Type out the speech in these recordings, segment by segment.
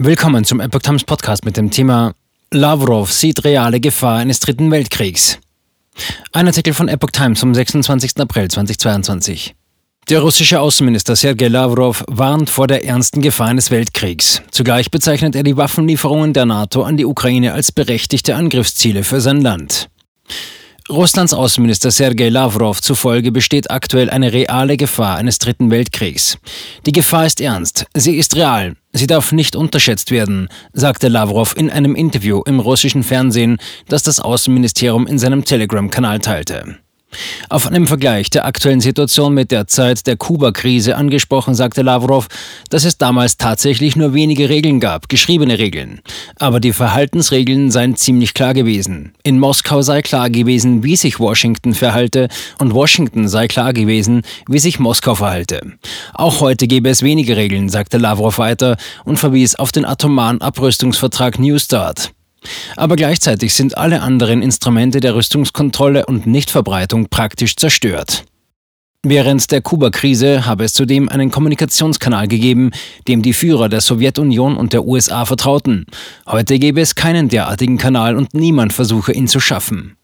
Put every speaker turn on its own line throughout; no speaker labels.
Willkommen zum Epoch Times Podcast mit dem Thema Lavrov sieht reale Gefahr eines dritten Weltkriegs. Ein Artikel von Epoch Times vom 26. April 2022. Der russische Außenminister Sergei Lavrov warnt vor der ernsten Gefahr eines Weltkriegs. Zugleich bezeichnet er die Waffenlieferungen der NATO an die Ukraine als berechtigte Angriffsziele für sein Land. Russlands Außenminister Sergei Lavrov zufolge besteht aktuell eine reale Gefahr eines dritten Weltkriegs. Die Gefahr ist ernst, sie ist real, sie darf nicht unterschätzt werden, sagte Lavrov in einem Interview im russischen Fernsehen, das das Außenministerium in seinem Telegram-Kanal teilte. Auf einem Vergleich der aktuellen Situation mit der Zeit der Kuba-Krise angesprochen, sagte Lavrov, dass es damals tatsächlich nur wenige Regeln gab, geschriebene Regeln. Aber die Verhaltensregeln seien ziemlich klar gewesen. In Moskau sei klar gewesen, wie sich Washington verhalte, und Washington sei klar gewesen, wie sich Moskau verhalte. Auch heute gäbe es wenige Regeln, sagte Lavrov weiter und verwies auf den atomaren Abrüstungsvertrag New Start. Aber gleichzeitig sind alle anderen Instrumente der Rüstungskontrolle und Nichtverbreitung praktisch zerstört. Während der Kuba-Krise habe es zudem einen Kommunikationskanal gegeben, dem die Führer der Sowjetunion und der USA vertrauten. Heute gäbe es keinen derartigen Kanal und niemand versuche ihn zu schaffen.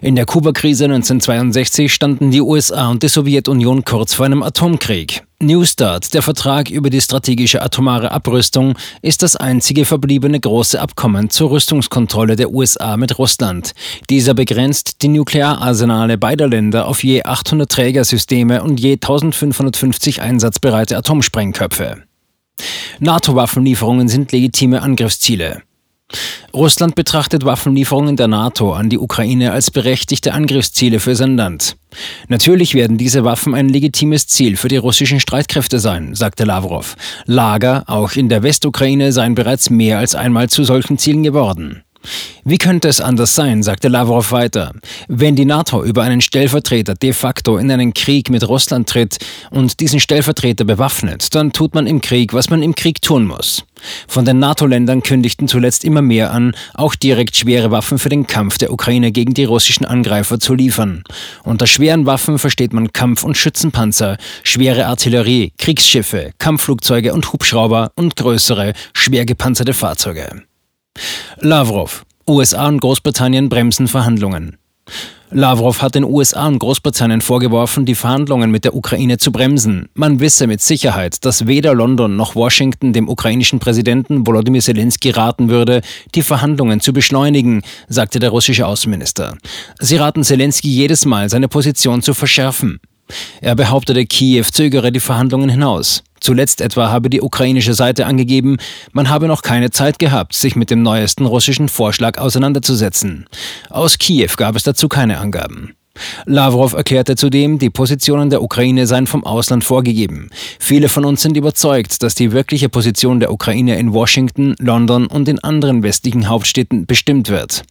In der Kuba-Krise 1962 standen die USA und die Sowjetunion kurz vor einem Atomkrieg. New Start, der Vertrag über die strategische atomare Abrüstung, ist das einzige verbliebene große Abkommen zur Rüstungskontrolle der USA mit Russland. Dieser begrenzt die Nukleararsenale beider Länder auf je 800 Trägersysteme und je 1550 einsatzbereite Atomsprengköpfe. NATO-Waffenlieferungen sind legitime Angriffsziele. Russland betrachtet Waffenlieferungen der NATO an die Ukraine als berechtigte Angriffsziele für sein Land. Natürlich werden diese Waffen ein legitimes Ziel für die russischen Streitkräfte sein, sagte Lavrov. Lager, auch in der Westukraine, seien bereits mehr als einmal zu solchen Zielen geworden. Wie könnte es anders sein, sagte Lavrov weiter. Wenn die NATO über einen Stellvertreter de facto in einen Krieg mit Russland tritt und diesen Stellvertreter bewaffnet, dann tut man im Krieg, was man im Krieg tun muss. Von den NATO-Ländern kündigten zuletzt immer mehr an, auch direkt schwere Waffen für den Kampf der Ukraine gegen die russischen Angreifer zu liefern. Unter schweren Waffen versteht man Kampf- und Schützenpanzer, schwere Artillerie, Kriegsschiffe, Kampfflugzeuge und Hubschrauber und größere, schwer gepanzerte Fahrzeuge. Lavrov. USA und Großbritannien bremsen Verhandlungen. Lavrov hat den USA und Großbritannien vorgeworfen, die Verhandlungen mit der Ukraine zu bremsen. Man wisse mit Sicherheit, dass weder London noch Washington dem ukrainischen Präsidenten Volodymyr Zelensky raten würde, die Verhandlungen zu beschleunigen, sagte der russische Außenminister. Sie raten Zelensky jedes Mal, seine Position zu verschärfen. Er behauptete, Kiew zögere die Verhandlungen hinaus. Zuletzt etwa habe die ukrainische Seite angegeben, man habe noch keine Zeit gehabt, sich mit dem neuesten russischen Vorschlag auseinanderzusetzen. Aus Kiew gab es dazu keine Angaben. Lavrov erklärte zudem, die Positionen der Ukraine seien vom Ausland vorgegeben. Viele von uns sind überzeugt, dass die wirkliche Position der Ukraine in Washington, London und in anderen westlichen Hauptstädten bestimmt wird.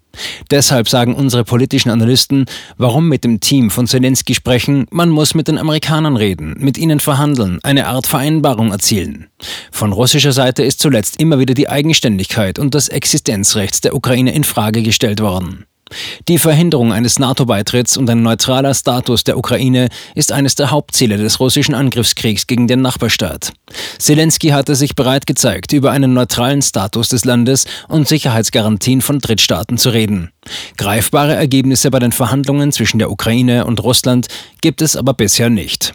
Deshalb sagen unsere politischen Analysten, warum mit dem Team von Zelensky sprechen, man muss mit den Amerikanern reden, mit ihnen verhandeln, eine Art Vereinbarung erzielen. Von russischer Seite ist zuletzt immer wieder die Eigenständigkeit und das Existenzrecht der Ukraine in Frage gestellt worden. Die Verhinderung eines NATO-Beitritts und ein neutraler Status der Ukraine ist eines der Hauptziele des russischen Angriffskriegs gegen den Nachbarstaat. Zelensky hatte sich bereit gezeigt, über einen neutralen Status des Landes und Sicherheitsgarantien von Drittstaaten zu reden. Greifbare Ergebnisse bei den Verhandlungen zwischen der Ukraine und Russland gibt es aber bisher nicht.